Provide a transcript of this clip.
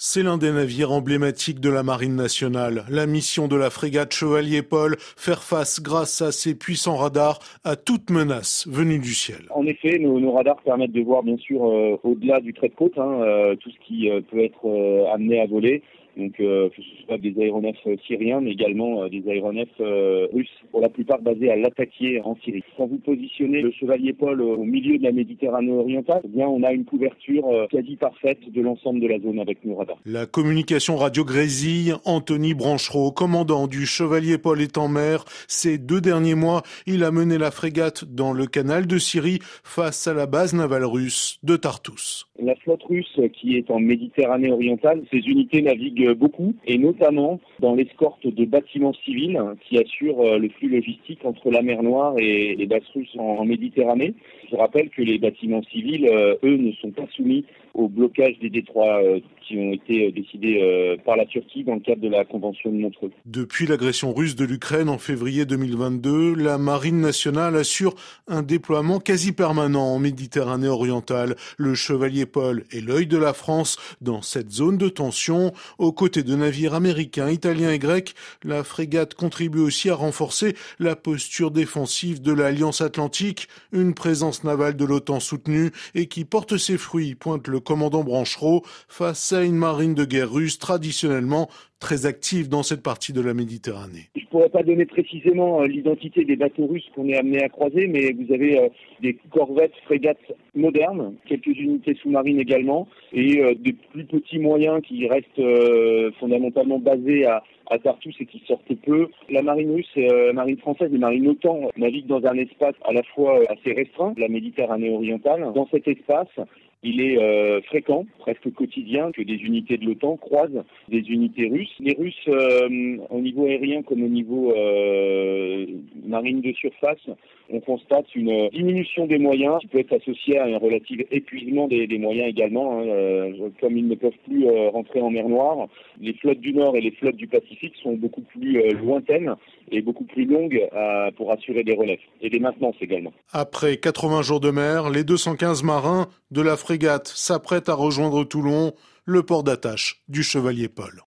C'est l'un des navires emblématiques de la Marine nationale. La mission de la frégate Chevalier Paul, faire face grâce à ses puissants radars à toute menace venue du ciel. En effet, nos, radars permettent de voir bien sûr euh, au-delà du trait de côte hein, euh, tout ce qui euh, peut être amené à voler donc euh, que ce soit des aéronefs euh, syriens, mais également euh, des aéronefs russes, pour la plupart basés à l'attaquer en Syrie. Quand vous positionnez le Chevalier Paul au milieu de la Méditerranée orientale, eh bien on a une couverture quasi parfaite de l'ensemble de la zone avec nos radars. La communication radio grésille, Anthony Branchereau, commandant du Chevalier Paul est en mer. Ces deux derniers mois, il a mené la frégate dans le canal de Syrie face à la base navale russe de Tartus. La flotte russe qui est en Méditerranée orientale, ses unités naviguent beaucoup, et notamment dans l'escorte de bâtiments civils qui assurent euh, le flux logistique entre la mer Noire et les basses russes en Méditerranée. Je rappelle que les bâtiments civils, euh, eux, ne sont pas soumis au blocage des détroits euh, qui ont été décidés par la Turquie dans le cadre de la Convention de Montreux. Depuis l'agression russe de l'Ukraine en février 2022, la Marine nationale assure un déploiement quasi permanent en Méditerranée orientale. Le Chevalier Paul est l'œil de la France dans cette zone de tension. Aux côtés de navires américains, italiens et grecs, la frégate contribue aussi à renforcer la posture défensive de l'Alliance Atlantique, une présence navale de l'OTAN soutenue et qui porte ses fruits, pointe le commandant Branchereau, face à une marine de guerre russe traditionnellement très active dans cette partie de la Méditerranée. Je ne pourrais pas donner précisément euh, l'identité des bateaux russes qu'on est amené à croiser, mais vous avez euh, des corvettes, frégates modernes, quelques unités sous-marines également, et euh, des plus petits moyens qui restent fondamentalement basés à, Tartus et qui sortent peu. La marine russe la marine française, les marines OTAN naviguent dans un espace à la fois assez restreint, la Méditerranée orientale. Dans cet espace, il est euh, fréquent, presque quotidien, que des unités de l'OTAN croisent des unités russes. Les Russes, euh, au niveau aérien comme au niveau euh, marine de surface, on constate une diminution des moyens qui peut être associée à un relatif épuisement des, moyens également. Hein, comme ils ne peuvent plus rentrer en mer Noire, les flottes du Nord et les flottes du Pacifique sont beaucoup plus lointaines et beaucoup plus longues pour assurer des relèves et des maintenances également. Après 80 jours de mer, les 215 marins de la frégate s'apprête à rejoindre Toulon, le port d'attache du Chevalier Paul.